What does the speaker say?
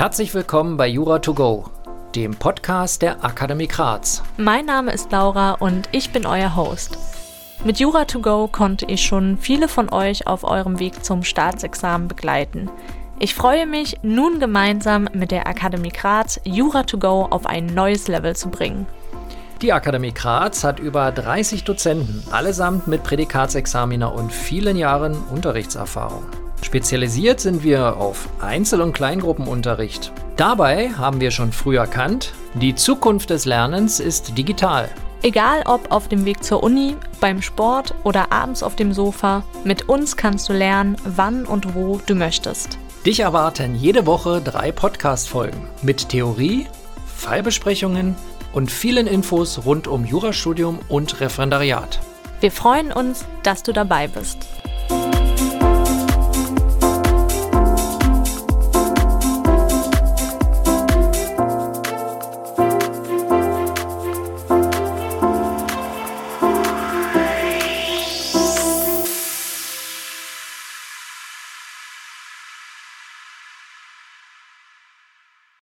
Herzlich willkommen bei Jura2Go, dem Podcast der Akademie Graz. Mein Name ist Laura und ich bin euer Host. Mit Jura2Go konnte ich schon viele von euch auf eurem Weg zum Staatsexamen begleiten. Ich freue mich, nun gemeinsam mit der Akademie Graz Jura2Go auf ein neues Level zu bringen. Die Akademie Graz hat über 30 Dozenten, allesamt mit Prädikatsexamina und vielen Jahren Unterrichtserfahrung. Spezialisiert sind wir auf Einzel- und Kleingruppenunterricht. Dabei haben wir schon früh erkannt, die Zukunft des Lernens ist digital. Egal ob auf dem Weg zur Uni, beim Sport oder abends auf dem Sofa, mit uns kannst du lernen, wann und wo du möchtest. Dich erwarten jede Woche drei Podcast-Folgen mit Theorie, Fallbesprechungen und vielen Infos rund um Jurastudium und Referendariat. Wir freuen uns, dass du dabei bist.